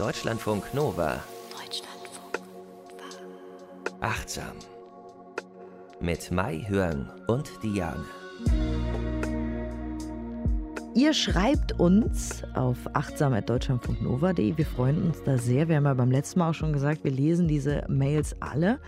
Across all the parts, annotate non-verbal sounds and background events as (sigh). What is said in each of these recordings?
Deutschlandfunk Nova. Deutschlandfunk Nova. Achtsam. Mit Mai Hörn und Diane. Ihr schreibt uns auf achtsam.deutschlandfunknova.de. Wir freuen uns da sehr. Wir haben ja beim letzten Mal auch schon gesagt, wir lesen diese Mails alle.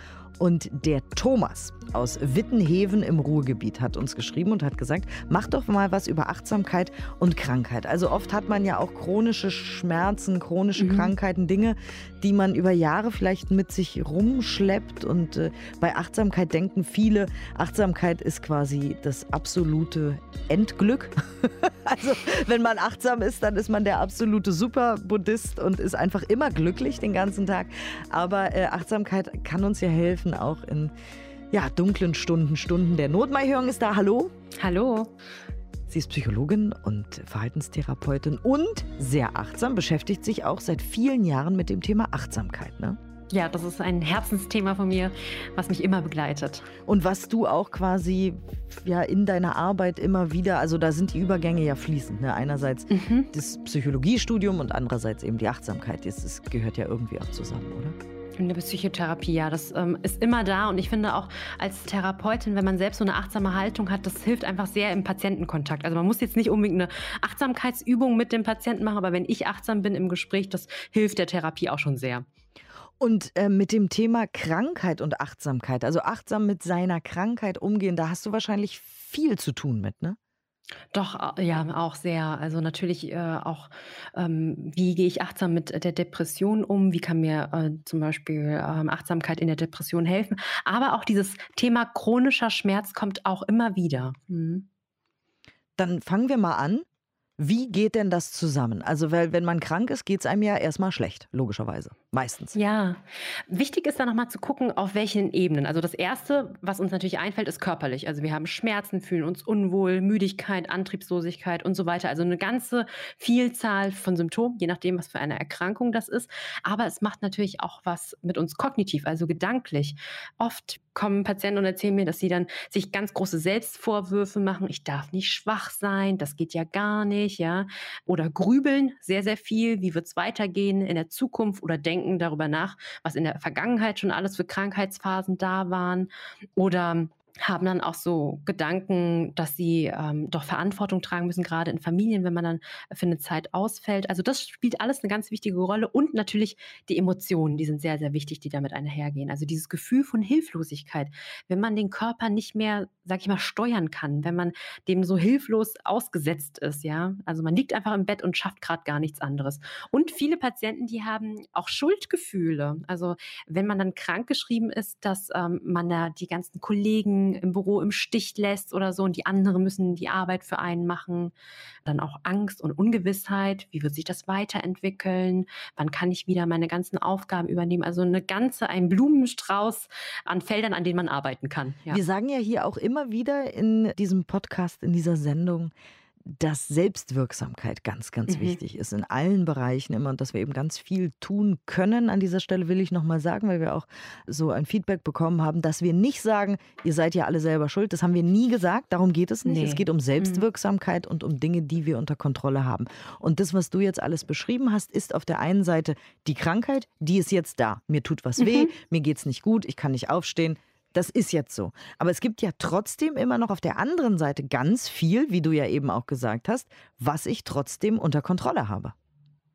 Und der Thomas aus Wittenheven im Ruhrgebiet hat uns geschrieben und hat gesagt, mach doch mal was über Achtsamkeit und Krankheit. Also oft hat man ja auch chronische Schmerzen, chronische mhm. Krankheiten, Dinge, die man über Jahre vielleicht mit sich rumschleppt. Und äh, bei Achtsamkeit denken viele, Achtsamkeit ist quasi das absolute Endglück. (laughs) also wenn man achtsam ist, dann ist man der absolute Super-Buddhist und ist einfach immer glücklich den ganzen Tag. Aber äh, Achtsamkeit kann uns ja helfen, auch in ja, dunklen Stunden, Stunden der Notmeihörung ist da. Hallo. Hallo. Sie ist Psychologin und Verhaltenstherapeutin und sehr achtsam, beschäftigt sich auch seit vielen Jahren mit dem Thema Achtsamkeit. Ne? Ja, das ist ein Herzensthema von mir, was mich immer begleitet. Und was du auch quasi ja in deiner Arbeit immer wieder, also da sind die Übergänge ja fließend. Ne? Einerseits mhm. das Psychologiestudium und andererseits eben die Achtsamkeit. Das, das gehört ja irgendwie auch zusammen, oder? Eine Psychotherapie, ja, das ähm, ist immer da. Und ich finde auch als Therapeutin, wenn man selbst so eine achtsame Haltung hat, das hilft einfach sehr im Patientenkontakt. Also man muss jetzt nicht unbedingt eine Achtsamkeitsübung mit dem Patienten machen, aber wenn ich achtsam bin im Gespräch, das hilft der Therapie auch schon sehr. Und äh, mit dem Thema Krankheit und Achtsamkeit, also achtsam mit seiner Krankheit umgehen, da hast du wahrscheinlich viel zu tun mit, ne? Doch, äh, ja, auch sehr. Also natürlich äh, auch, ähm, wie gehe ich achtsam mit der Depression um? Wie kann mir äh, zum Beispiel ähm, Achtsamkeit in der Depression helfen? Aber auch dieses Thema chronischer Schmerz kommt auch immer wieder. Mhm. Dann fangen wir mal an. Wie geht denn das zusammen? Also, weil wenn man krank ist, geht es einem ja erstmal schlecht, logischerweise. Meistens. Ja. Wichtig ist da nochmal zu gucken, auf welchen Ebenen. Also das Erste, was uns natürlich einfällt, ist körperlich. Also wir haben Schmerzen, fühlen uns unwohl, Müdigkeit, Antriebslosigkeit und so weiter. Also eine ganze Vielzahl von Symptomen, je nachdem, was für eine Erkrankung das ist. Aber es macht natürlich auch was mit uns kognitiv, also gedanklich. Oft kommen Patienten und erzählen mir, dass sie dann sich ganz große Selbstvorwürfe machen. Ich darf nicht schwach sein, das geht ja gar nicht, ja. Oder grübeln sehr, sehr viel. Wie wird es weitergehen in der Zukunft oder denken darüber nach, was in der Vergangenheit schon alles für Krankheitsphasen da waren. Oder haben dann auch so Gedanken, dass sie ähm, doch Verantwortung tragen müssen, gerade in Familien, wenn man dann für eine Zeit ausfällt. Also das spielt alles eine ganz wichtige Rolle und natürlich die Emotionen, die sind sehr, sehr wichtig, die damit einhergehen. Also dieses Gefühl von Hilflosigkeit, wenn man den Körper nicht mehr, sag ich mal, steuern kann, wenn man dem so hilflos ausgesetzt ist, ja. Also man liegt einfach im Bett und schafft gerade gar nichts anderes. Und viele Patienten, die haben auch Schuldgefühle. Also wenn man dann krankgeschrieben ist, dass ähm, man da die ganzen Kollegen im Büro im Stich lässt oder so und die anderen müssen die Arbeit für einen machen. Dann auch Angst und Ungewissheit. Wie wird sich das weiterentwickeln? Wann kann ich wieder meine ganzen Aufgaben übernehmen? Also eine ganze, ein Blumenstrauß an Feldern, an denen man arbeiten kann. Ja. Wir sagen ja hier auch immer wieder in diesem Podcast, in dieser Sendung, dass Selbstwirksamkeit ganz, ganz mhm. wichtig ist in allen Bereichen immer und dass wir eben ganz viel tun können. An dieser Stelle will ich nochmal sagen, weil wir auch so ein Feedback bekommen haben, dass wir nicht sagen, ihr seid ja alle selber schuld. Das haben wir nie gesagt. Darum geht es nicht. Nee. Es geht um mhm. Selbstwirksamkeit mhm. und um Dinge, die wir unter Kontrolle haben. Und das, was du jetzt alles beschrieben hast, ist auf der einen Seite die Krankheit, die ist jetzt da. Mir tut was mhm. weh, mir geht's nicht gut, ich kann nicht aufstehen das ist jetzt so. Aber es gibt ja trotzdem immer noch auf der anderen Seite ganz viel, wie du ja eben auch gesagt hast, was ich trotzdem unter Kontrolle habe.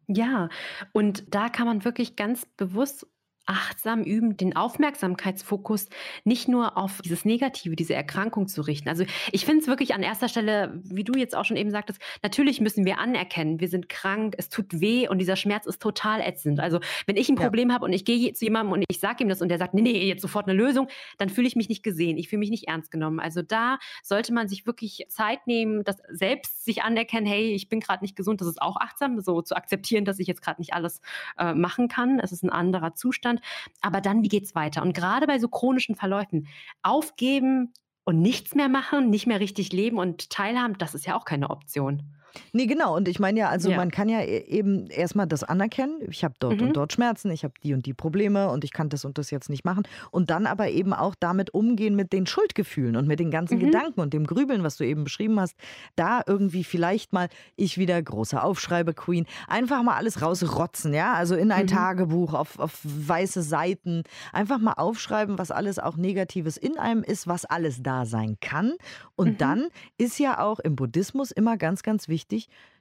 Ja, und da kann man wirklich ganz bewusst achtsam üben, den Aufmerksamkeitsfokus nicht nur auf dieses Negative, diese Erkrankung zu richten. Also ich finde es wirklich an erster Stelle, wie du jetzt auch schon eben sagtest, natürlich müssen wir anerkennen, wir sind krank, es tut weh und dieser Schmerz ist total ätzend. Also wenn ich ein Problem ja. habe und ich gehe zu jemandem und ich sage ihm das und der sagt, nee, nee, jetzt sofort eine Lösung, dann fühle ich mich nicht gesehen, ich fühle mich nicht ernst genommen. Also da sollte man sich wirklich Zeit nehmen, das selbst sich anerkennen, hey, ich bin gerade nicht gesund, das ist auch achtsam, so zu akzeptieren, dass ich jetzt gerade nicht alles äh, machen kann. Es ist ein anderer Zustand. Zustand. Aber dann, wie geht's weiter? Und gerade bei so chronischen Verläufen, aufgeben und nichts mehr machen, nicht mehr richtig leben und teilhaben, das ist ja auch keine Option. Nee, genau. Und ich meine ja, also ja. man kann ja e-, eben erstmal das anerkennen. Ich habe dort mhm. und dort Schmerzen, ich habe die und die Probleme und ich kann das und das jetzt nicht machen. Und dann aber eben auch damit umgehen mit den Schuldgefühlen und mit den ganzen mhm. Gedanken und dem Grübeln, was du eben beschrieben hast. Da irgendwie vielleicht mal, ich wieder großer Aufschreibe-Queen, einfach mal alles rausrotzen, ja. Also in ein mhm. Tagebuch, auf, auf weiße Seiten. Einfach mal aufschreiben, was alles auch Negatives in einem ist, was alles da sein kann. Und mhm. dann ist ja auch im Buddhismus immer ganz, ganz wichtig,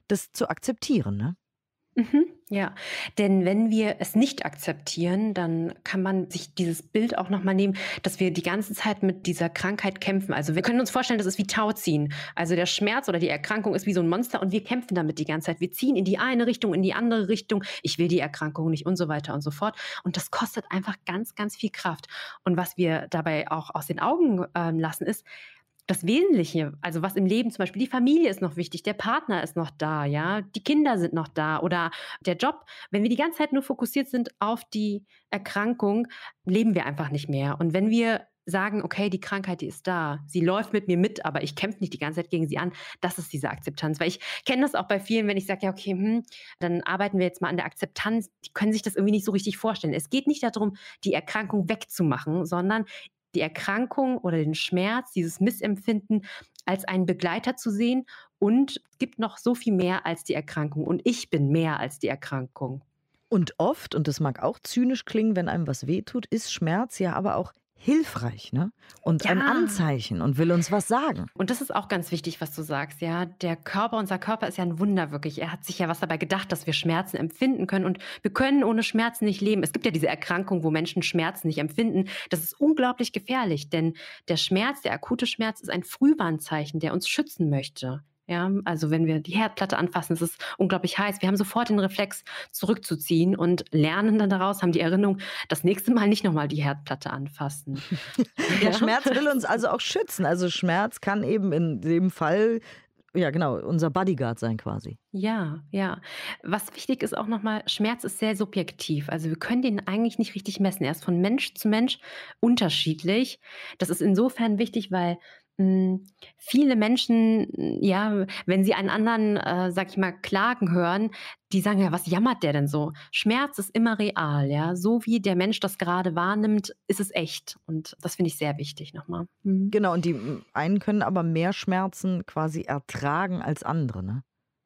das zu akzeptieren. Ne? Mhm, ja, denn wenn wir es nicht akzeptieren, dann kann man sich dieses Bild auch nochmal nehmen, dass wir die ganze Zeit mit dieser Krankheit kämpfen. Also wir können uns vorstellen, das ist wie Tauziehen. Also der Schmerz oder die Erkrankung ist wie so ein Monster und wir kämpfen damit die ganze Zeit. Wir ziehen in die eine Richtung, in die andere Richtung. Ich will die Erkrankung nicht und so weiter und so fort. Und das kostet einfach ganz, ganz viel Kraft. Und was wir dabei auch aus den Augen äh, lassen, ist, das Wesentliche, also was im Leben zum Beispiel, die Familie ist noch wichtig, der Partner ist noch da, ja, die Kinder sind noch da oder der Job. Wenn wir die ganze Zeit nur fokussiert sind auf die Erkrankung, leben wir einfach nicht mehr. Und wenn wir sagen, okay, die Krankheit, die ist da, sie läuft mit mir mit, aber ich kämpfe nicht die ganze Zeit gegen sie an, das ist diese Akzeptanz. Weil ich kenne das auch bei vielen, wenn ich sage, ja, okay, hm, dann arbeiten wir jetzt mal an der Akzeptanz, die können sich das irgendwie nicht so richtig vorstellen. Es geht nicht darum, die Erkrankung wegzumachen, sondern die Erkrankung oder den Schmerz, dieses Missempfinden als einen Begleiter zu sehen. Und gibt noch so viel mehr als die Erkrankung. Und ich bin mehr als die Erkrankung. Und oft, und das mag auch zynisch klingen, wenn einem was wehtut, ist Schmerz ja aber auch hilfreich ne? und ja. ein Anzeichen und will uns was sagen. Und das ist auch ganz wichtig, was du sagst. Ja, der Körper, unser Körper ist ja ein Wunder wirklich. Er hat sich ja was dabei gedacht, dass wir Schmerzen empfinden können und wir können ohne Schmerzen nicht leben. Es gibt ja diese Erkrankung, wo Menschen Schmerzen nicht empfinden. Das ist unglaublich gefährlich, denn der Schmerz, der akute Schmerz ist ein Frühwarnzeichen, der uns schützen möchte. Ja, also wenn wir die Herdplatte anfassen, ist es unglaublich heiß. Wir haben sofort den Reflex, zurückzuziehen und lernen dann daraus, haben die Erinnerung, das nächste Mal nicht nochmal die Herdplatte anfassen. (laughs) Der ja? Schmerz will uns also auch schützen. Also Schmerz kann eben in dem Fall ja, genau, unser Bodyguard sein quasi. Ja, ja. Was wichtig ist auch nochmal, Schmerz ist sehr subjektiv. Also wir können den eigentlich nicht richtig messen. Er ist von Mensch zu Mensch unterschiedlich. Das ist insofern wichtig, weil viele Menschen, ja, wenn sie einen anderen, äh, sag ich mal, klagen hören, die sagen ja, was jammert der denn so? Schmerz ist immer real, ja. So wie der Mensch das gerade wahrnimmt, ist es echt. Und das finde ich sehr wichtig nochmal. Mhm. Genau, und die einen können aber mehr Schmerzen quasi ertragen als andere, ne?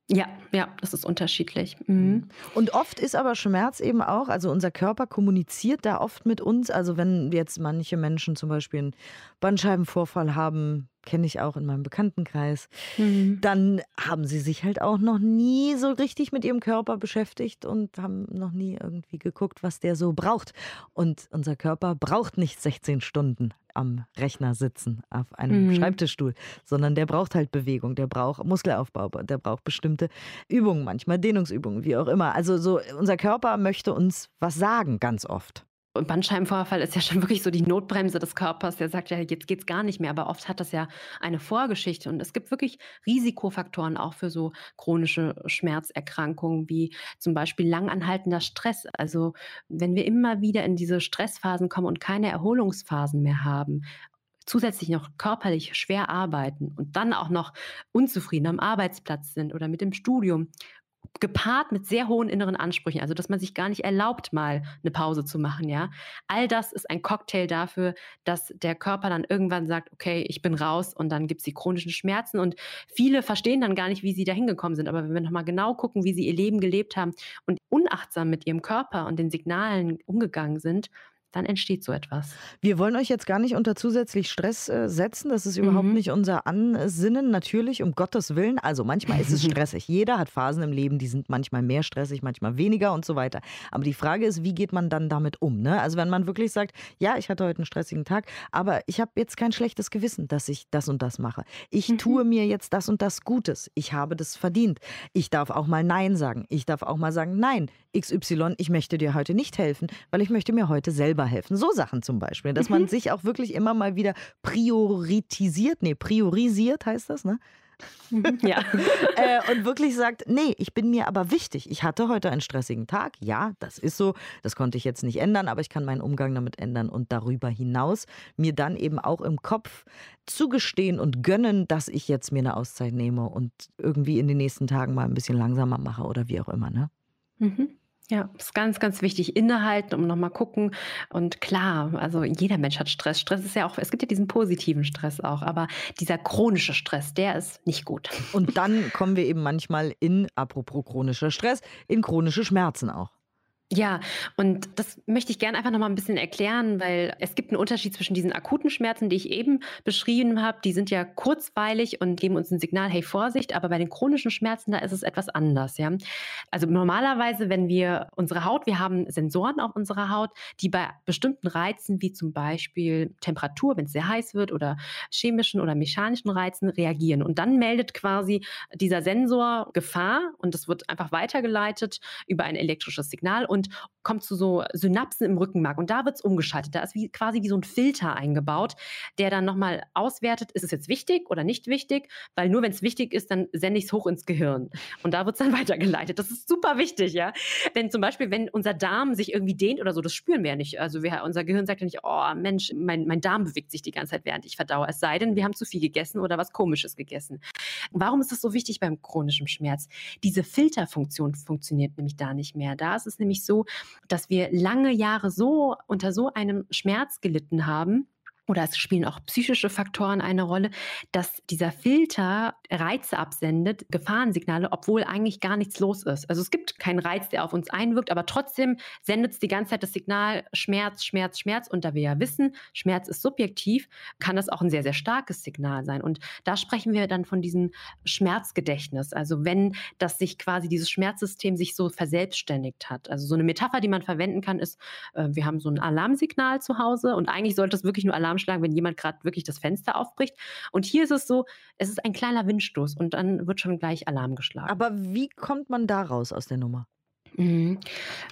Ja, ja, das ist unterschiedlich. Mhm. Und oft ist aber Schmerz eben auch, also unser Körper kommuniziert da oft mit uns. Also wenn jetzt manche Menschen zum Beispiel einen Bandscheibenvorfall haben, kenne ich auch in meinem Bekanntenkreis, mhm. dann haben sie sich halt auch noch nie so richtig mit ihrem Körper beschäftigt und haben noch nie irgendwie geguckt, was der so braucht. Und unser Körper braucht nicht 16 Stunden am Rechner sitzen, auf einem mhm. Schreibtischstuhl, sondern der braucht halt Bewegung, der braucht Muskelaufbau, der braucht bestimmte Übungen, manchmal Dehnungsübungen, wie auch immer. Also so unser Körper möchte uns was sagen, ganz oft. Und Bandscheibenvorfall ist ja schon (laughs) wirklich so die Notbremse des Körpers. Der sagt ja, jetzt geht's gar nicht mehr. Aber oft hat das ja eine Vorgeschichte. Und es gibt wirklich Risikofaktoren auch für so chronische Schmerzerkrankungen, wie zum Beispiel langanhaltender Stress. Also wenn wir immer wieder in diese Stressphasen kommen und keine Erholungsphasen mehr haben, zusätzlich noch körperlich schwer arbeiten und dann auch noch unzufrieden am Arbeitsplatz sind oder mit dem Studium gepaart mit sehr hohen inneren Ansprüchen, also dass man sich gar nicht erlaubt, mal eine Pause zu machen, ja. All das ist ein Cocktail dafür, dass der Körper dann irgendwann sagt, okay, ich bin raus und dann gibt es die chronischen Schmerzen und viele verstehen dann gar nicht, wie sie da hingekommen sind. Aber wenn wir nochmal genau gucken, wie sie ihr Leben gelebt haben und unachtsam mit ihrem Körper und den Signalen umgegangen sind, dann entsteht so etwas. Wir wollen euch jetzt gar nicht unter zusätzlich Stress äh, setzen. Das ist überhaupt mhm. nicht unser Ansinnen. Natürlich, um Gottes Willen. Also manchmal ist es (laughs) stressig. Jeder hat Phasen im Leben, die sind manchmal mehr stressig, manchmal weniger und so weiter. Aber die Frage ist, wie geht man dann damit um? Ne? Also wenn man wirklich sagt, ja, ich hatte heute einen stressigen Tag, aber ich habe jetzt kein schlechtes Gewissen, dass ich das und das mache. Ich mhm. tue mir jetzt das und das Gutes. Ich habe das verdient. Ich darf auch mal Nein sagen. Ich darf auch mal sagen, nein, XY, ich möchte dir heute nicht helfen, weil ich möchte mir heute selber Fieber helfen. So Sachen zum Beispiel, dass man sich auch wirklich immer mal wieder priorisiert, nee, priorisiert heißt das, ne? Ja. (laughs) äh, und wirklich sagt, nee, ich bin mir aber wichtig. Ich hatte heute einen stressigen Tag. Ja, das ist so. Das konnte ich jetzt nicht ändern, aber ich kann meinen Umgang damit ändern und darüber hinaus mir dann eben auch im Kopf zugestehen und gönnen, dass ich jetzt mir eine Auszeit nehme und irgendwie in den nächsten Tagen mal ein bisschen langsamer mache oder wie auch immer, ne? Mhm. Ja, ist ganz, ganz wichtig. Innehalten und nochmal gucken. Und klar, also jeder Mensch hat Stress. Stress ist ja auch, es gibt ja diesen positiven Stress auch, aber dieser chronische Stress, der ist nicht gut. Und dann kommen wir eben manchmal in, apropos chronischer Stress, in chronische Schmerzen auch. Ja, und das möchte ich gerne einfach noch mal ein bisschen erklären, weil es gibt einen Unterschied zwischen diesen akuten Schmerzen, die ich eben beschrieben habe. Die sind ja kurzweilig und geben uns ein Signal, hey, Vorsicht. Aber bei den chronischen Schmerzen, da ist es etwas anders, ja. Also normalerweise, wenn wir unsere Haut, wir haben Sensoren auf unserer Haut, die bei bestimmten Reizen, wie zum Beispiel Temperatur, wenn es sehr heiß wird, oder chemischen oder mechanischen Reizen reagieren. Und dann meldet quasi dieser Sensor Gefahr und das wird einfach weitergeleitet über ein elektrisches Signal und und kommt zu so Synapsen im Rückenmark. Und da wird es umgeschaltet. Da ist wie, quasi wie so ein Filter eingebaut, der dann nochmal auswertet, ist es jetzt wichtig oder nicht wichtig? Weil nur wenn es wichtig ist, dann sende ich es hoch ins Gehirn. Und da wird es dann (laughs) weitergeleitet. Das ist super wichtig, ja. Denn zum Beispiel, wenn unser Darm sich irgendwie dehnt oder so, das spüren wir ja nicht. Also wir, unser Gehirn sagt ja nicht, oh Mensch, mein, mein Darm bewegt sich die ganze Zeit, während ich verdaue. Es sei denn, wir haben zu viel gegessen oder was Komisches gegessen. Warum ist das so wichtig beim chronischen Schmerz? Diese Filterfunktion funktioniert nämlich da nicht mehr. Da ist es nämlich so, so, dass wir lange Jahre so unter so einem Schmerz gelitten haben, oder es spielen auch psychische Faktoren eine Rolle, dass dieser Filter Reize absendet, Gefahrensignale, obwohl eigentlich gar nichts los ist. Also es gibt keinen Reiz, der auf uns einwirkt, aber trotzdem sendet es die ganze Zeit das Signal Schmerz, Schmerz, Schmerz. Und da wir ja wissen, Schmerz ist subjektiv, kann das auch ein sehr, sehr starkes Signal sein. Und da sprechen wir dann von diesem Schmerzgedächtnis. Also wenn das sich quasi dieses Schmerzsystem sich so verselbstständigt hat. Also so eine Metapher, die man verwenden kann, ist, äh, wir haben so ein Alarmsignal zu Hause und eigentlich sollte es wirklich nur Alarm schlagen, wenn jemand gerade wirklich das Fenster aufbricht. Und hier ist es so, es ist ein kleiner Windstoß und dann wird schon gleich Alarm geschlagen. Aber wie kommt man da raus aus der Nummer? Mhm.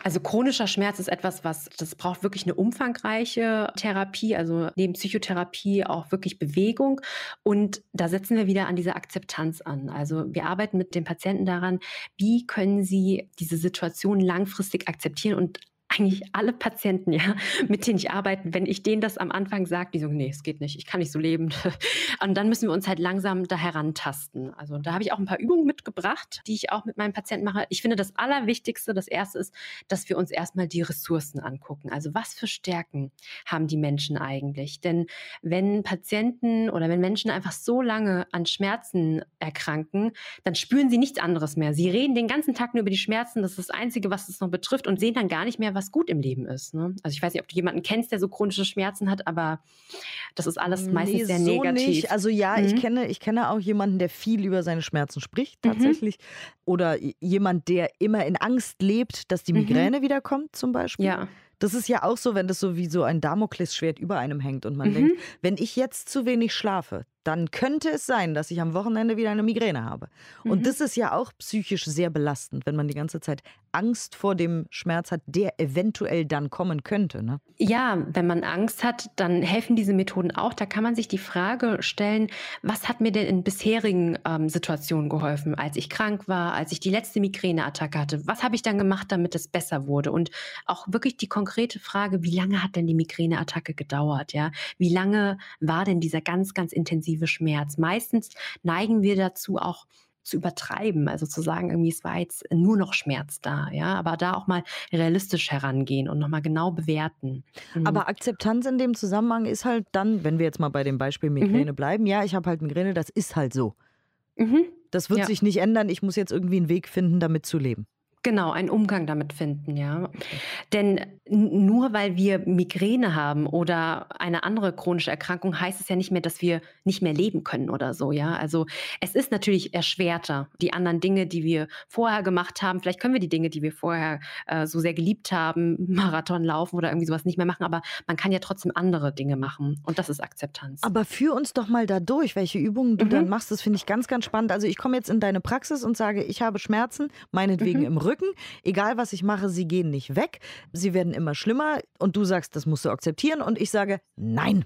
Also chronischer Schmerz ist etwas, was das braucht wirklich eine umfangreiche Therapie, also neben Psychotherapie auch wirklich Bewegung und da setzen wir wieder an diese Akzeptanz an. Also wir arbeiten mit den Patienten daran, wie können sie diese Situation langfristig akzeptieren und eigentlich alle Patienten, ja, mit denen ich arbeite, wenn ich denen das am Anfang sage, die so, nee, es geht nicht, ich kann nicht so leben. (laughs) Und dann müssen wir uns halt langsam da herantasten. Also da habe ich auch ein paar Übungen mitgebracht, die ich auch mit meinen Patienten mache. Ich finde, das Allerwichtigste, das Erste ist, dass wir uns erstmal die Ressourcen angucken. Also was für Stärken haben die Menschen eigentlich? Denn wenn Patienten oder wenn Menschen einfach so lange an Schmerzen erkranken, dann spüren sie nichts anderes mehr. Sie reden den ganzen Tag nur über die Schmerzen, das ist das Einzige, was es noch betrifft und sehen dann gar nicht mehr, was gut im Leben ist. Ne? Also ich weiß nicht, ob du jemanden kennst, der so chronische Schmerzen hat, aber das ist alles meistens nee, sehr so negativ. Nicht. Also ja, mhm. ich kenne, ich kenne auch jemanden, der viel über seine Schmerzen spricht, mhm. tatsächlich. Mhm. Oder jemand, der immer in Angst lebt, dass die mhm. Migräne mhm. wiederkommt, zum Beispiel. Ja. Das ist ja auch so, wenn das so wie so ein Damoklesschwert über einem hängt und man mhm. denkt, wenn ich jetzt zu wenig schlafe, dann könnte es sein, dass ich am Wochenende wieder eine Migräne habe. Und mhm. das ist ja auch psychisch sehr belastend, wenn man die ganze Zeit Angst vor dem Schmerz hat, der eventuell dann kommen könnte. Ne? Ja, wenn man Angst hat, dann helfen diese Methoden auch. Da kann man sich die Frage stellen, was hat mir denn in bisherigen ähm, Situationen geholfen, als ich krank war, als ich die letzte Migräneattacke hatte? Was habe ich dann gemacht, damit es besser wurde? Und auch wirklich die konkrete Frage, wie lange hat denn die Migräneattacke gedauert? Ja? Wie lange war denn dieser ganz, ganz intensive exzessive Schmerz. Meistens neigen wir dazu auch zu übertreiben, also zu sagen, irgendwie es war jetzt nur noch Schmerz da, ja, aber da auch mal realistisch herangehen und nochmal genau bewerten. Mhm. Aber Akzeptanz in dem Zusammenhang ist halt dann, wenn wir jetzt mal bei dem Beispiel mhm. Migräne mhm. bleiben, ja, ich habe halt Migräne, das ist halt so. Mhm. Das wird ja. sich nicht ändern, ich muss jetzt irgendwie einen Weg finden, damit zu leben. Genau, einen Umgang damit finden, ja. Denn nur weil wir Migräne haben oder eine andere chronische Erkrankung, heißt es ja nicht mehr, dass wir nicht mehr leben können oder so, ja. Also es ist natürlich erschwerter, die anderen Dinge, die wir vorher gemacht haben. Vielleicht können wir die Dinge, die wir vorher äh, so sehr geliebt haben, (laughs) Marathon laufen oder irgendwie sowas nicht mehr machen, aber man kann ja trotzdem andere Dinge machen und das ist Akzeptanz. Aber führ uns doch mal da durch, welche Übungen du mhm. dann machst. Das finde ich ganz, ganz spannend. Also ich komme jetzt in deine Praxis und sage, ich habe Schmerzen, meinetwegen mhm. im Rücken Rücken. Egal was ich mache, sie gehen nicht weg. Sie werden immer schlimmer. Und du sagst, das musst du akzeptieren. Und ich sage, nein.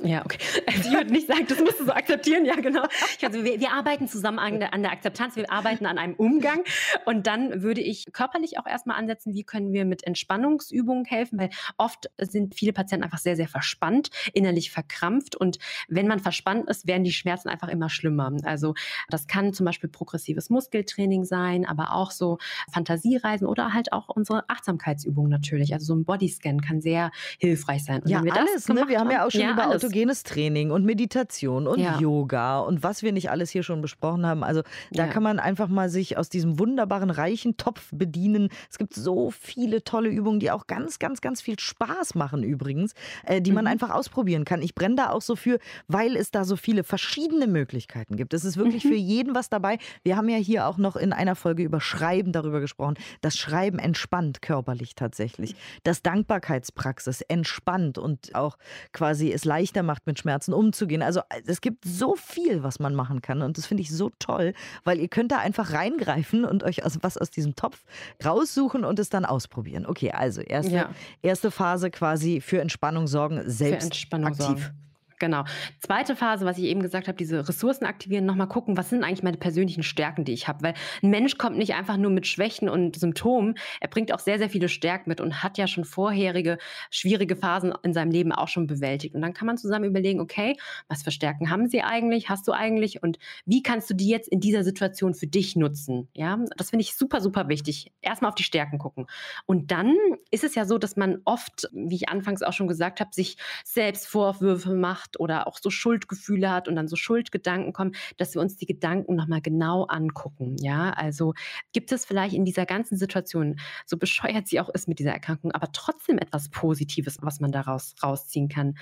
Ja, okay. (laughs) Also ich würde nicht sagen, das musst du so akzeptieren. Ja, genau. Also wir, wir arbeiten zusammen an der, an der, Akzeptanz, wir arbeiten an einem Umgang. Und dann würde ich körperlich auch erstmal ansetzen, wie können wir mit Entspannungsübungen helfen, weil oft sind viele Patienten einfach sehr, sehr verspannt, innerlich verkrampft. Und wenn man verspannt ist, werden die Schmerzen einfach immer schlimmer. Also das kann zum Beispiel progressives Muskeltraining sein, aber auch so Fantasiereisen oder halt auch unsere Achtsamkeitsübungen natürlich. Also so ein Bodyscan kann sehr hilfreich sein. Und ja, alles. Ne? Wir haben ja auch schon ja, über alles autogenes Training und Meditation und ja. Yoga und was wir nicht alles hier schon besprochen haben. Also da ja. kann man einfach mal sich aus diesem wunderbaren, reichen Topf bedienen. Es gibt so viele tolle Übungen, die auch ganz, ganz, ganz viel Spaß machen übrigens, äh, die man mhm. einfach ausprobieren kann. Ich brenne da auch so für, weil es da so viele verschiedene Möglichkeiten gibt. Es ist wirklich mhm. für jeden was dabei. Wir haben ja hier auch noch in einer Folge über Schreiben darüber gesprochen. Das Schreiben entspannt körperlich tatsächlich. Das Dankbarkeitspraxis entspannt und auch quasi es leicht leichter macht, mit Schmerzen umzugehen. Also es gibt so viel, was man machen kann und das finde ich so toll, weil ihr könnt da einfach reingreifen und euch was aus diesem Topf raussuchen und es dann ausprobieren. Okay, also erste, ja. erste Phase quasi für Entspannung sorgen, selbst für Entspannung aktiv. Sorgen. Genau. Zweite Phase, was ich eben gesagt habe, diese Ressourcen aktivieren, nochmal gucken, was sind eigentlich meine persönlichen Stärken, die ich habe. Weil ein Mensch kommt nicht einfach nur mit Schwächen und Symptomen, er bringt auch sehr, sehr viele Stärken mit und hat ja schon vorherige schwierige Phasen in seinem Leben auch schon bewältigt. Und dann kann man zusammen überlegen, okay, was für Stärken haben sie eigentlich, hast du eigentlich und wie kannst du die jetzt in dieser Situation für dich nutzen? Ja, das finde ich super, super wichtig. Erstmal auf die Stärken gucken. Und dann ist es ja so, dass man oft, wie ich anfangs auch schon gesagt habe, sich selbst Vorwürfe macht, macht oder auch so Schuldgefühle hat und dann so Schuldgedanken kommen, dass wir uns die Gedanken nochmal genau angucken. Ja, also gibt es vielleicht in dieser ganzen Situation, so bescheuert sie auch ist mit dieser Erkrankung, aber trotzdem etwas Positives, was man daraus rausziehen kann.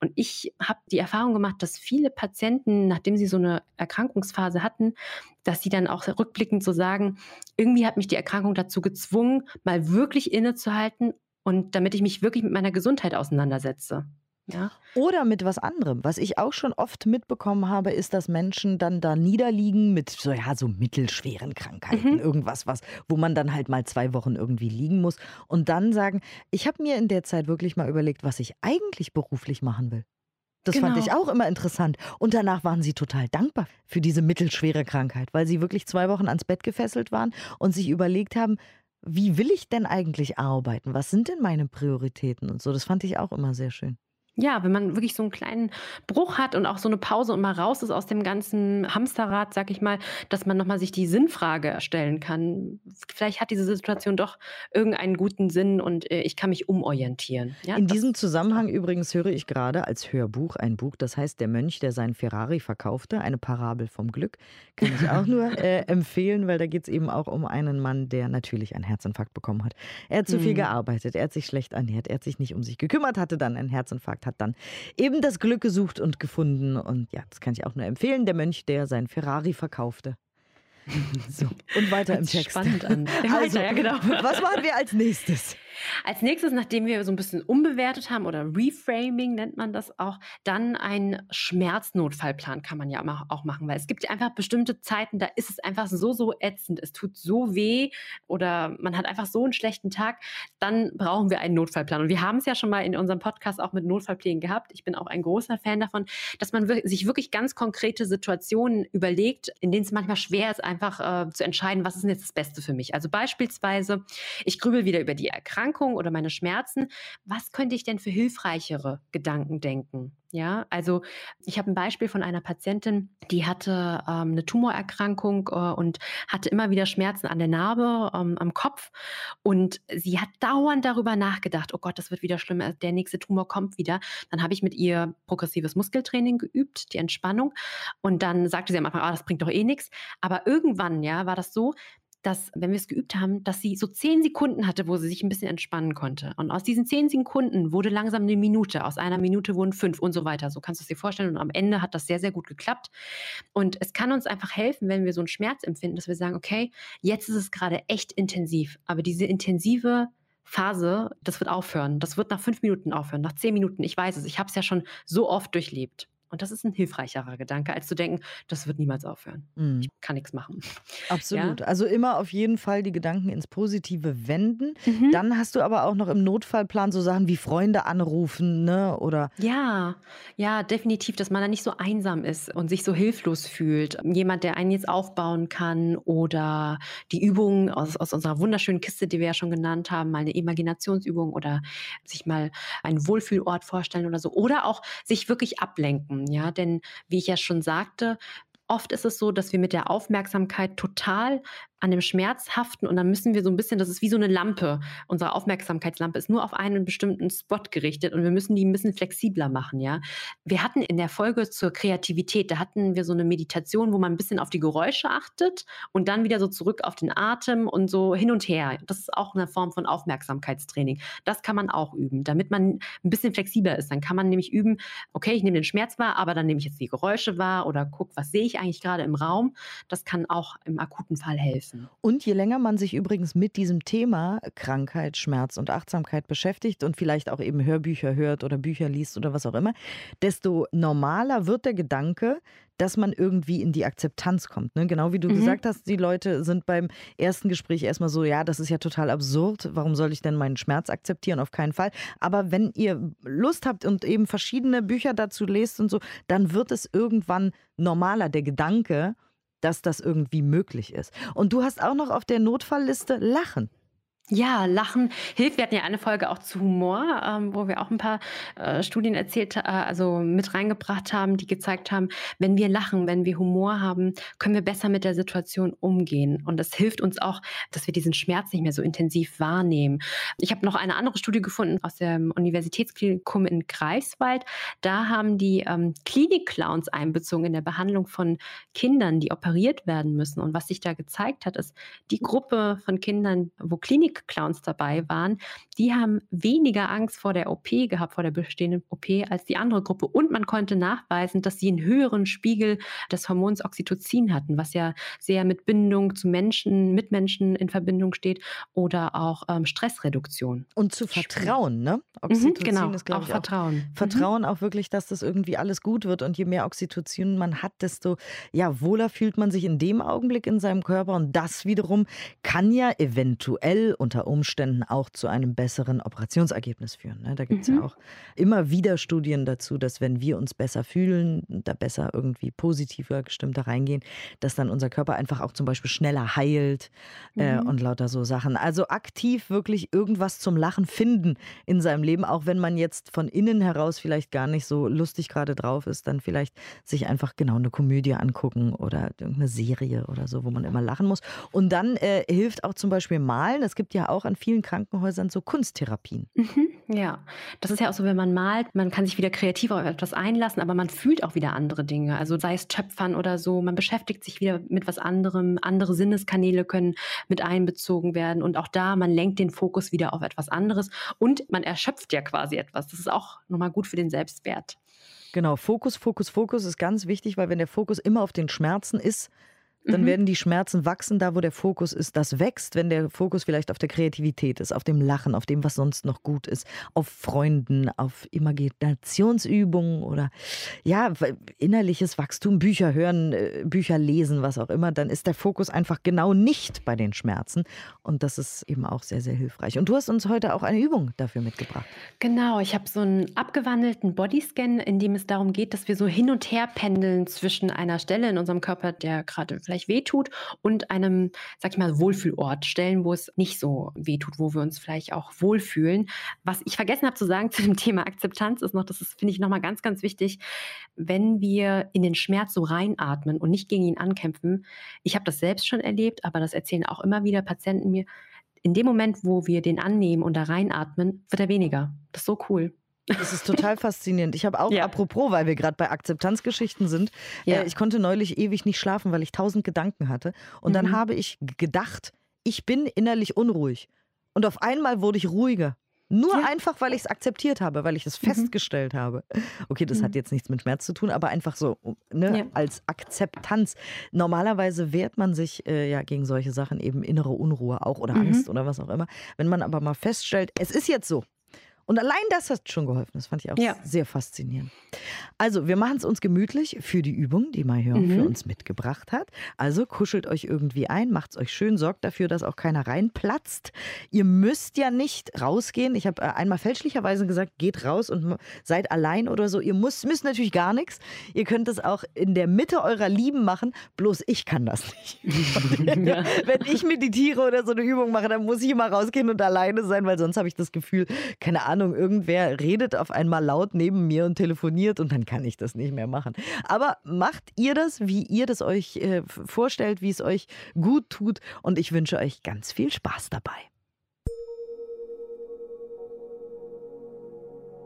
Und ich habe die Erfahrung gemacht, dass viele Patienten, nachdem sie so eine Erkrankungsphase hatten, dass sie dann auch rückblickend so sagen, irgendwie hat mich die Erkrankung dazu gezwungen, mal wirklich innezuhalten und damit ich mich wirklich mit meiner Gesundheit auseinandersetze. Ja. Oder mit was anderem. Was ich auch schon oft mitbekommen habe, ist, dass Menschen dann da niederliegen mit so, ja, so mittelschweren Krankheiten. Mhm. Irgendwas, was, wo man dann halt mal zwei Wochen irgendwie liegen muss. Und dann sagen, ich habe mir in der Zeit wirklich mal überlegt, was ich eigentlich beruflich machen will. Das genau. fand ich auch immer interessant. Und danach waren sie total dankbar für diese mittelschwere Krankheit, weil sie wirklich zwei Wochen ans Bett gefesselt waren und sich überlegt haben, wie will ich denn eigentlich arbeiten? Was sind denn meine Prioritäten und so? Das fand ich auch immer sehr schön. Ja, wenn man wirklich so einen kleinen Bruch hat und auch so eine Pause und mal raus ist aus dem ganzen Hamsterrad, sag ich mal, dass man nochmal sich die Sinnfrage stellen kann. Vielleicht hat diese Situation doch irgendeinen guten Sinn und äh, ich kann mich umorientieren. Ja, In diesem Zusammenhang übrigens höre ich gerade als Hörbuch ein Buch, das heißt Der Mönch, der seinen Ferrari verkaufte, eine Parabel vom Glück. Kann ich auch nur äh, (laughs) empfehlen, weil da geht es eben auch um einen Mann, der natürlich einen Herzinfarkt bekommen hat. Er hat zu viel mhm. gearbeitet, er hat sich schlecht ernährt, er hat sich nicht um sich gekümmert, hatte dann einen Herzinfarkt hat dann eben das Glück gesucht und gefunden. Und ja, das kann ich auch nur empfehlen. Der Mönch, der sein Ferrari verkaufte. (laughs) So, und weiter im Text. Spannend an. (laughs) Also, ja, genau. Was machen wir als nächstes? Als nächstes, nachdem wir so ein bisschen umbewertet haben oder Reframing nennt man das auch, dann ein Schmerznotfallplan kann man ja auch machen, weil es gibt einfach bestimmte Zeiten, da ist es einfach so, so ätzend, es tut so weh oder man hat einfach so einen schlechten Tag, dann brauchen wir einen Notfallplan. Und wir haben es ja schon mal in unserem Podcast auch mit Notfallplänen gehabt. Ich bin auch ein großer Fan davon, dass man sich wirklich ganz konkrete Situationen überlegt, in denen es manchmal schwer ist, einfach äh, zu entscheiden, was ist denn jetzt das Beste für mich. Also beispielsweise, ich grübel wieder über die Erkrankung Erkrankung oder meine Schmerzen, was könnte ich denn für hilfreichere Gedanken denken? Ja, also ich habe ein Beispiel von einer Patientin, die hatte ähm, eine Tumorerkrankung äh, und hatte immer wieder Schmerzen an der Narbe, ähm, am Kopf. Und sie hat dauernd darüber nachgedacht, oh Gott, das wird wieder schlimmer, der nächste Tumor kommt wieder. Dann habe ich mit ihr progressives Muskeltraining geübt, die Entspannung. Und dann sagte sie am Anfang, ah, das bringt doch eh nichts. Aber irgendwann, ja, war das so, dass, wenn wir es geübt haben, dass sie so zehn Sekunden hatte, wo sie sich ein bisschen entspannen konnte. Und aus diesen zehn Sekunden wurde langsam eine Minute, aus einer Minute wurden fünf und so weiter. So kannst du es dir vorstellen. Und am Ende hat das sehr, sehr gut geklappt. Und es kann uns einfach helfen, wenn wir so einen Schmerz empfinden, dass wir sagen, okay, jetzt ist es gerade echt intensiv. Aber diese intensive Phase, das wird aufhören. Das wird nach fünf Minuten aufhören, nach zehn Minuten. Ich weiß es. Ich habe es ja schon so oft durchlebt. Und das ist ein hilfreicherer Gedanke, als zu denken, das wird niemals aufhören. Mhm. Ich kann nichts machen. Absolut. Also immer auf jeden Fall die Gedanken ins Positive wenden. Mhm. Dann hast du aber auch noch im Notfallplan so Sachen wie Freunde anrufen, ne? Oder Ja, ja, definitiv, dass man da nicht so einsam ist und sich so hilflos fühlt. Jemand, der einen jetzt aufbauen kann oder die Übungen aus, aus unserer wunderschönen Kiste, die wir ja schon genannt haben, mal eine Imaginationsübung oder sich mal einen Wohlfühlort vorstellen oder so. Oder auch sich wirklich ablenken, ja, denn wie ich ja schon sagte, Oft ist es so, dass wir mit der Aufmerksamkeit total an dem Schmerz haften und dann müssen wir so ein bisschen, das ist wie so eine Lampe. Unsere Aufmerksamkeitslampe ist nur auf einen bestimmten Spot gerichtet und wir müssen die ein bisschen flexibler machen, ja. Wir hatten in der Folge zur Kreativität, da hatten wir so eine Meditation, wo man ein bisschen auf die Geräusche achtet und dann wieder so zurück auf den Atem und so hin und her. Das ist auch eine Form von Aufmerksamkeitstraining. Das kann man auch üben, damit man ein bisschen flexibler ist. Dann kann man nämlich üben, okay, ich nehme den Schmerz wahr, aber dann nehme ich jetzt die Geräusche wahr oder guck, was sehe ich eigentlich gerade im Raum. Das kann auch im akuten Fall helfen. Und je länger man sich übrigens mit diesem Thema Krankheit, Schmerz und Achtsamkeit beschäftigt und vielleicht auch eben Hörbücher hört oder Bücher liest oder was auch immer, desto normaler wird der Gedanke, dass man irgendwie in die Akzeptanz kommt. Ne? Genau wie du Mhm. gesagt hast, die Leute sind beim ersten Gespräch erstmal so, ja, das ist ja total absurd, warum soll ich denn meinen Schmerz akzeptieren? Auf keinen Fall. Aber wenn ihr Lust habt und eben verschiedene Bücher dazu lest und so, dann wird es irgendwann normaler, der Gedanke, dass das irgendwie möglich ist. Und du hast auch noch auf der Notfallliste Lachen. Ja, Lachen hilft. Wir hatten ja eine Folge auch zu Humor, ähm, wo wir auch ein paar äh, Studien erzählt, äh, also mit reingebracht haben, die gezeigt haben, wenn wir lachen, wenn wir Humor haben, können wir besser mit der Situation umgehen. Und das hilft uns auch, dass wir diesen Schmerz nicht mehr so intensiv wahrnehmen. Ich habe noch eine andere Studie gefunden aus dem Universitätsklinikum in Greifswald. Da haben die ähm, Klinik-Clowns einbezogen in der Behandlung von Kindern, die operiert werden müssen. Und was sich da gezeigt hat, ist, die Gruppe von Kindern, wo Klinik-Clowns dabei waren, die haben weniger Angst vor der OP gehabt, vor der bestehenden OP, als die andere Gruppe. Und man konnte nachweisen, dass sie einen höheren Spiegel des Hormons Oxytocin hatten, was ja sehr mit Bindung zu Menschen, Mitmenschen in Verbindung steht oder auch ähm, Stressreduktion. Und zu vertrauen, ne? Mhm, Oxytocin genau, ist, glaube ich, auch Vertrauen. Mhm. Vertrauen auch wirklich, dass das irgendwie alles gut wird. Und je mehr Oxytocin man hat, desto ja, wohler fühlt man sich in dem Augenblick in seinem Körper. Und das wiederum kann ja eventuell unter Umständen auch zu einem besseren Operationsergebnis führen. Ne? Da gibt es Mhm. ja auch immer wieder Studien dazu, dass wenn wir uns besser fühlen, da besser irgendwie positiver gestimmt da reingehen, dass dann unser Körper einfach auch zum Beispiel schneller heilt äh, Mhm. und lauter so Sachen. Also aktiv wirklich irgendwas zum Lachen finden in seinem Leben, auch wenn man jetzt von innen heraus vielleicht gar nicht so lustig gerade drauf ist, dann vielleicht sich einfach genau eine Komödie angucken oder irgendeine Serie oder so, wo man immer lachen muss. Und dann äh, hilft auch zum Beispiel Malen. Es gibt ja auch an vielen Krankenhäusern so Kunsttherapien. Mhm, ja, das ist ja auch so, wenn man malt, man kann sich wieder kreativ auf etwas einlassen, aber man fühlt auch wieder andere Dinge. Also sei es Töpfern oder so, man beschäftigt sich wieder mit was anderem. Andere Sinneskanäle können mit einbezogen werden und auch da, man lenkt den Fokus wieder auf etwas anderes und man erschöpft ja quasi etwas. Das ist auch nochmal gut für den Selbstwert. Genau, Fokus, Fokus, Fokus ist ganz wichtig, weil wenn der Fokus immer auf den Schmerzen ist, dann Mhm. werden die Schmerzen wachsen, da wo der Fokus ist, das wächst, wenn der Fokus vielleicht auf der Kreativität ist, auf dem Lachen, auf dem, was sonst noch gut ist, auf Freunden, auf Imaginationsübungen oder ja, innerliches Wachstum, Bücher hören, äh, Bücher lesen, was auch immer, dann ist der Fokus einfach genau nicht bei den Schmerzen. Und das ist eben auch sehr, sehr hilfreich. Und du hast uns heute auch eine Übung dafür mitgebracht. Genau, ich habe so einen abgewandelten Bodyscan, in dem es darum geht, dass wir so hin und her pendeln zwischen einer Stelle in unserem Körper, der gerade vielleicht wehtut, und einem, sag ich mal, Wohlfühlort. Stellen, wo es nicht so wehtut, wo wir uns vielleicht auch wohlfühlen. Was ich vergessen habe zu sagen (laughs) zu dem Thema Akzeptanz ist noch, das ist, finde ich, nochmal ganz, ganz wichtig, wenn wir in den Schmerz so reinatmen und nicht gegen ihn ankämpfen. Ich habe das selbst schon erlebt, aber das erzählen auch immer wieder Patienten mir. In dem Moment, wo wir den annehmen und da reinatmen, wird er weniger. Das ist so cool. Das ist total faszinierend. Ich habe auch, Ja. apropos, weil wir gerade bei Akzeptanzgeschichten sind, Ja. äh, ich konnte neulich ewig nicht schlafen, weil ich tausend Gedanken hatte. Und dann Mhm. habe ich gedacht, ich bin innerlich unruhig. Und auf einmal wurde ich ruhiger. Nur Ja. einfach, weil ich es akzeptiert habe, weil ich es Mhm. festgestellt habe. Okay, das hat Mhm. jetzt nichts mit Schmerz zu tun, aber einfach so ne, Ja. als Akzeptanz. Normalerweise wehrt man sich äh, ja gegen solche Sachen eben innere Unruhe auch oder Mhm. Angst oder was auch immer. Wenn man aber mal feststellt, es ist jetzt so Und allein das hat schon geholfen. Das fand ich auch ja. sehr faszinierend. Also, wir machen es uns gemütlich für die Übung, die Mahjong mhm. für uns mitgebracht hat. Also, kuschelt euch irgendwie ein, macht es euch schön, sorgt dafür, dass auch keiner reinplatzt. Ihr müsst ja nicht rausgehen. Ich habe äh, einmal fälschlicherweise gesagt, geht raus und seid allein oder so. Ihr müsst, müsst natürlich gar nichts. Ihr könnt es auch in der Mitte eurer Lieben machen. Bloß ich kann das nicht. (laughs) (laughs) ja. Wenn ich meditiere oder so eine Übung mache, dann muss ich immer rausgehen und alleine sein, weil sonst habe ich das Gefühl, keine Ahnung, Ahnung, irgendwer redet auf einmal laut neben mir und telefoniert und dann kann ich das nicht mehr machen. Aber macht ihr das, wie ihr das euch äh, vorstellt, wie es euch gut tut und ich wünsche euch ganz viel Spaß dabei.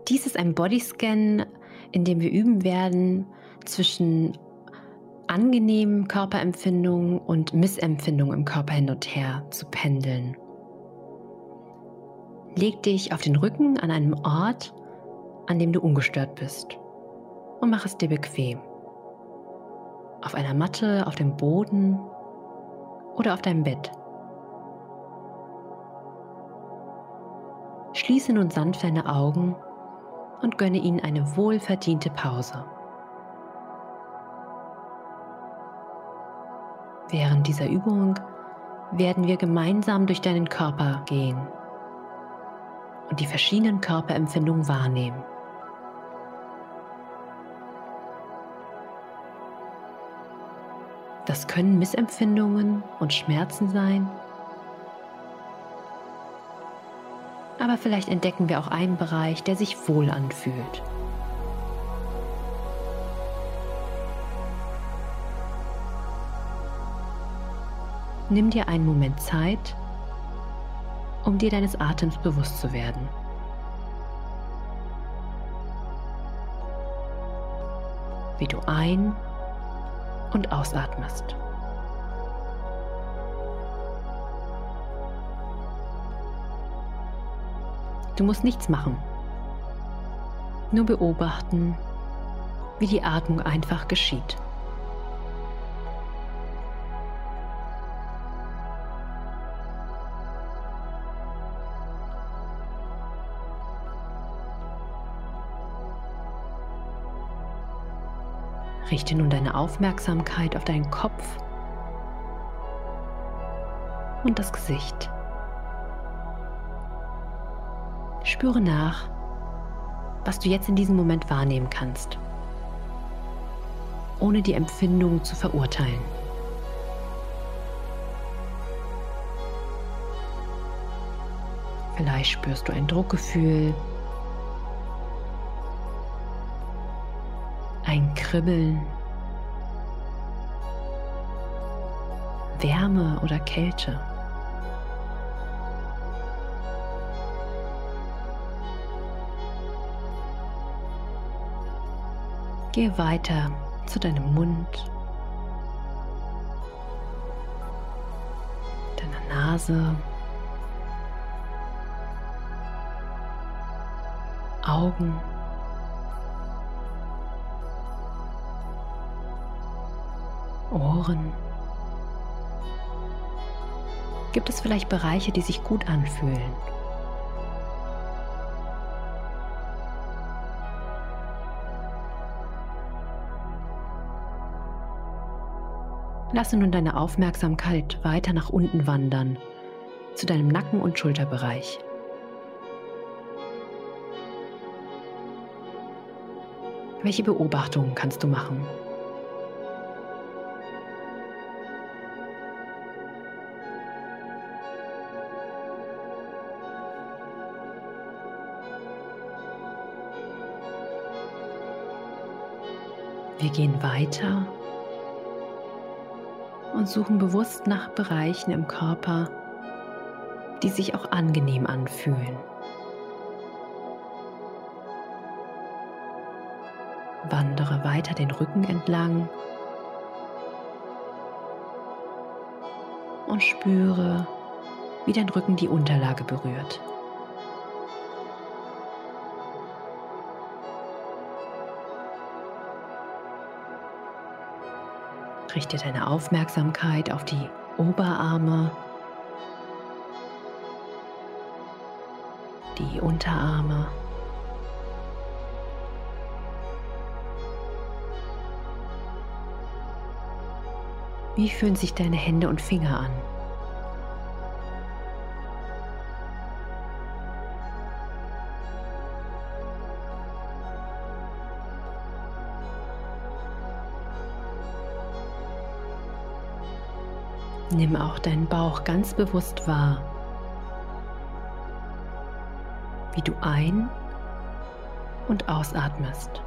Dies ist ein Bodyscan, in dem wir üben werden, zwischen angenehmen Körperempfindungen und Missempfindungen im Körper hin und her zu pendeln. Leg dich auf den Rücken an einem Ort, an dem du ungestört bist und mach es dir bequem. Auf einer Matte, auf dem Boden oder auf deinem Bett. Schließe nun sanft deine Augen und gönne ihnen eine wohlverdiente Pause. Während dieser Übung werden wir gemeinsam durch deinen Körper gehen und die verschiedenen Körperempfindungen wahrnehmen. Das können Missempfindungen und Schmerzen sein. Aber vielleicht entdecken wir auch einen Bereich, der sich wohl anfühlt. Nimm dir einen Moment Zeit, um dir deines Atems bewusst zu werden. Wie du ein- und ausatmest. Du musst nichts machen. Nur beobachten, wie die Atmung einfach geschieht. Richte nun deine Aufmerksamkeit auf deinen Kopf und das Gesicht. Spüre nach, was du jetzt in diesem Moment wahrnehmen kannst, ohne die Empfindung zu verurteilen. Vielleicht spürst du ein Druckgefühl ein Kribbeln, Wärme oder Kälte. Gehe weiter zu deinem Mund, deiner Nase, Augen. Ohren? Gibt es vielleicht Bereiche, die sich gut anfühlen? Lasse nun deine Aufmerksamkeit weiter nach unten wandern, zu deinem Nacken- und Schulterbereich. Welche Beobachtungen kannst du machen? Gehen weiter und suchen bewusst nach Bereichen im Körper, die sich auch angenehm anfühlen. Wandere weiter den Rücken entlang und spüre, wie dein Rücken die Unterlage berührt. Richte deine Aufmerksamkeit auf die Oberarme die Unterarme. Wie fühlen sich deine Hände und Finger an? Nimm auch deinen Bauch ganz bewusst wahr, wie du ein- und ausatmest.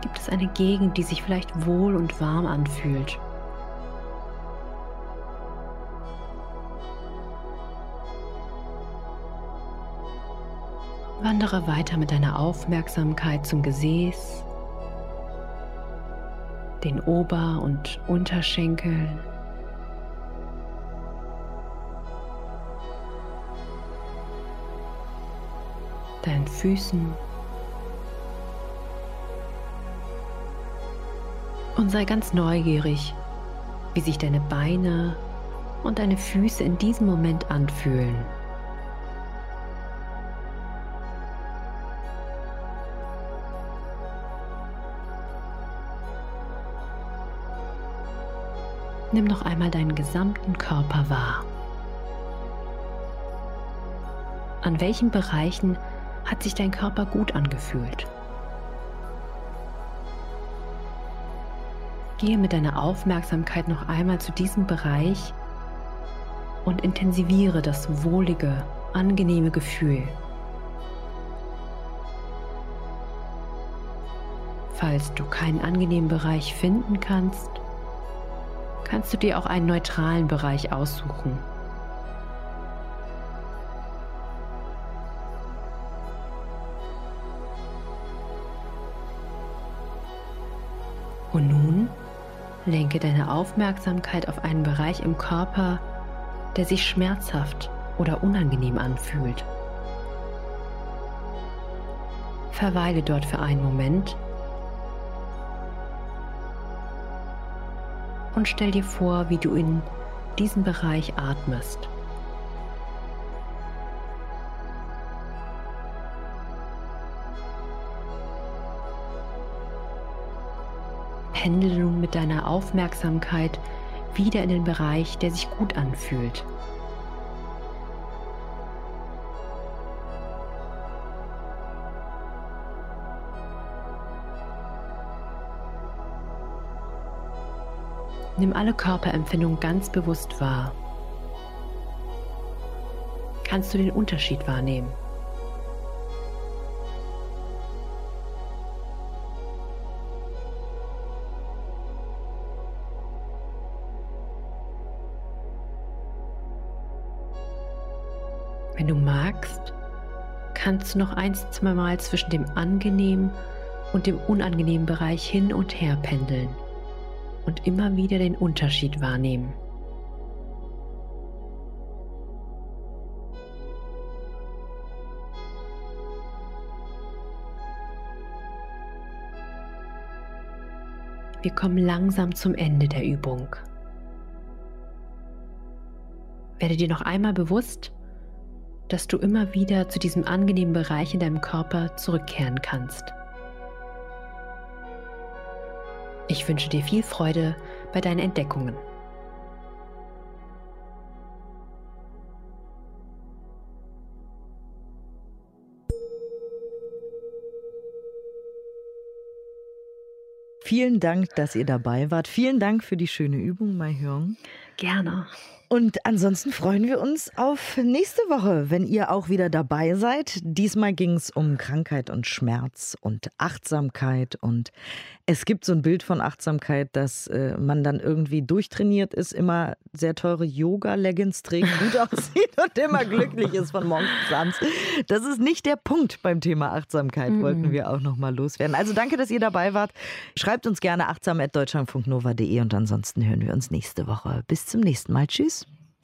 Gibt es eine Gegend, die sich vielleicht wohl und warm anfühlt? Wandere weiter mit deiner Aufmerksamkeit zum Gesäß, den Ober- und Unterschenkeln. Deinen Füßen. Und sei ganz neugierig, wie sich deine Beine und deine Füße in diesem Moment anfühlen. Nimm noch einmal deinen gesamten Körper wahr. An welchen Bereichen hat sich dein Körper gut angefühlt? Gehe mit deiner Aufmerksamkeit noch einmal zu diesem Bereich und intensiviere das wohlige, angenehme Gefühl. Falls du keinen angenehmen Bereich finden kannst, kannst du dir auch einen neutralen Bereich aussuchen. Und nun lenke deine Aufmerksamkeit auf einen Bereich im Körper, der sich schmerzhaft oder unangenehm anfühlt. Verweile dort für einen Moment und stell dir vor, wie du in diesen Bereich atmest. Pendele nun mit deiner Aufmerksamkeit wieder in den Bereich, der sich gut anfühlt. Nimm alle Körperempfindungen ganz bewusst wahr. Kannst du den Unterschied wahrnehmen? Wenn du magst, kannst du noch ein, zwei Mal zwischen dem angenehmen und dem unangenehmen Bereich hin und her pendeln und immer wieder den Unterschied wahrnehmen. Wir kommen langsam zum Ende der Übung. Werde dir noch einmal bewusst, dass du immer wieder zu diesem angenehmen Bereich in deinem Körper zurückkehren kannst. Ich wünsche dir viel Freude bei deinen Entdeckungen. Vielen Dank, dass ihr dabei wart. Vielen Dank für die schöne Übung, Mai Hyung. Gerne. Und ansonsten freuen wir uns auf nächste Woche, wenn ihr auch wieder dabei seid. Diesmal ging es um Krankheit und Schmerz und Achtsamkeit. Und es gibt so ein Bild von Achtsamkeit, dass äh, man dann irgendwie durchtrainiert ist, immer sehr teure Yoga-Leggings trägt, gut (laughs) aussieht und immer glücklich ist von morgens bis abends. Das ist nicht der Punkt beim Thema Achtsamkeit, mhm. wollten wir auch nochmal loswerden. Also danke, dass ihr dabei wart. Schreibt uns gerne achtsam.deutschlandfunknova.de und ansonsten hören wir uns nächste Woche. Bis zum nächsten Mal. Tschüss.